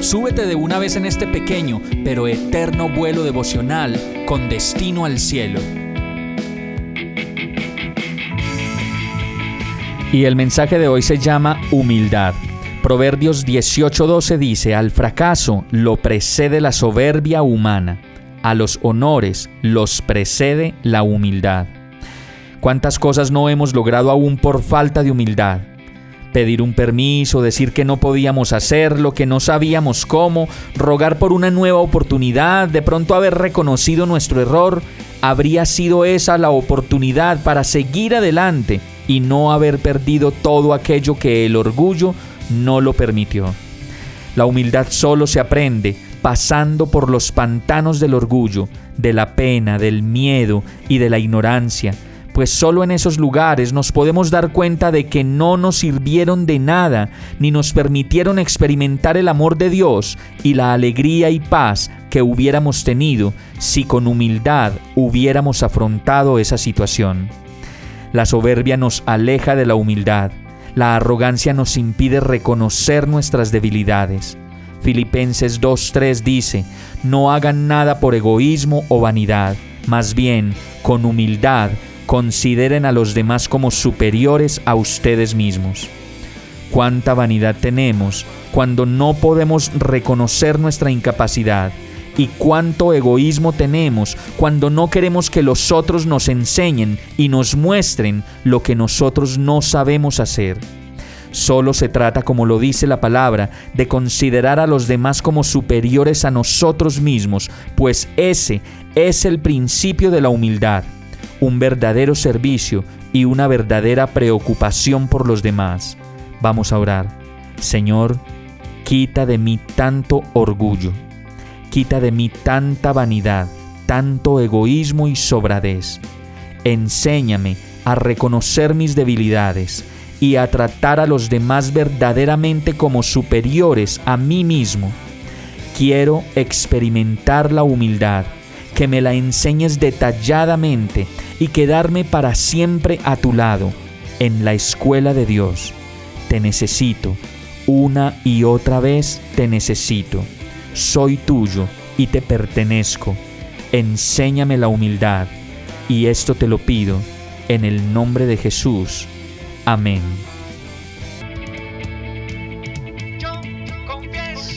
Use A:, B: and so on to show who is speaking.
A: súbete de una vez en este pequeño pero eterno vuelo devocional con destino al cielo. Y el mensaje de hoy se llama humildad. Proverbios 18:12 dice, al fracaso lo precede la soberbia humana a los honores los precede la humildad. ¿Cuántas cosas no hemos logrado aún por falta de humildad? Pedir un permiso, decir que no podíamos hacerlo, que no sabíamos cómo, rogar por una nueva oportunidad, de pronto haber reconocido nuestro error, habría sido esa la oportunidad para seguir adelante y no haber perdido todo aquello que el orgullo no lo permitió. La humildad solo se aprende pasando por los pantanos del orgullo, de la pena, del miedo y de la ignorancia, pues solo en esos lugares nos podemos dar cuenta de que no nos sirvieron de nada, ni nos permitieron experimentar el amor de Dios y la alegría y paz que hubiéramos tenido si con humildad hubiéramos afrontado esa situación. La soberbia nos aleja de la humildad, la arrogancia nos impide reconocer nuestras debilidades. Filipenses 2.3 dice, no hagan nada por egoísmo o vanidad, más bien, con humildad, consideren a los demás como superiores a ustedes mismos. Cuánta vanidad tenemos cuando no podemos reconocer nuestra incapacidad y cuánto egoísmo tenemos cuando no queremos que los otros nos enseñen y nos muestren lo que nosotros no sabemos hacer. Solo se trata, como lo dice la palabra, de considerar a los demás como superiores a nosotros mismos, pues ese es el principio de la humildad, un verdadero servicio y una verdadera preocupación por los demás. Vamos a orar. Señor, quita de mí tanto orgullo, quita de mí tanta vanidad, tanto egoísmo y sobradez. Enséñame a reconocer mis debilidades y a tratar a los demás verdaderamente como superiores a mí mismo. Quiero experimentar la humildad, que me la enseñes detalladamente y quedarme para siempre a tu lado, en la escuela de Dios. Te necesito, una y otra vez te necesito. Soy tuyo y te pertenezco. Enséñame la humildad, y esto te lo pido en el nombre de Jesús. Amén.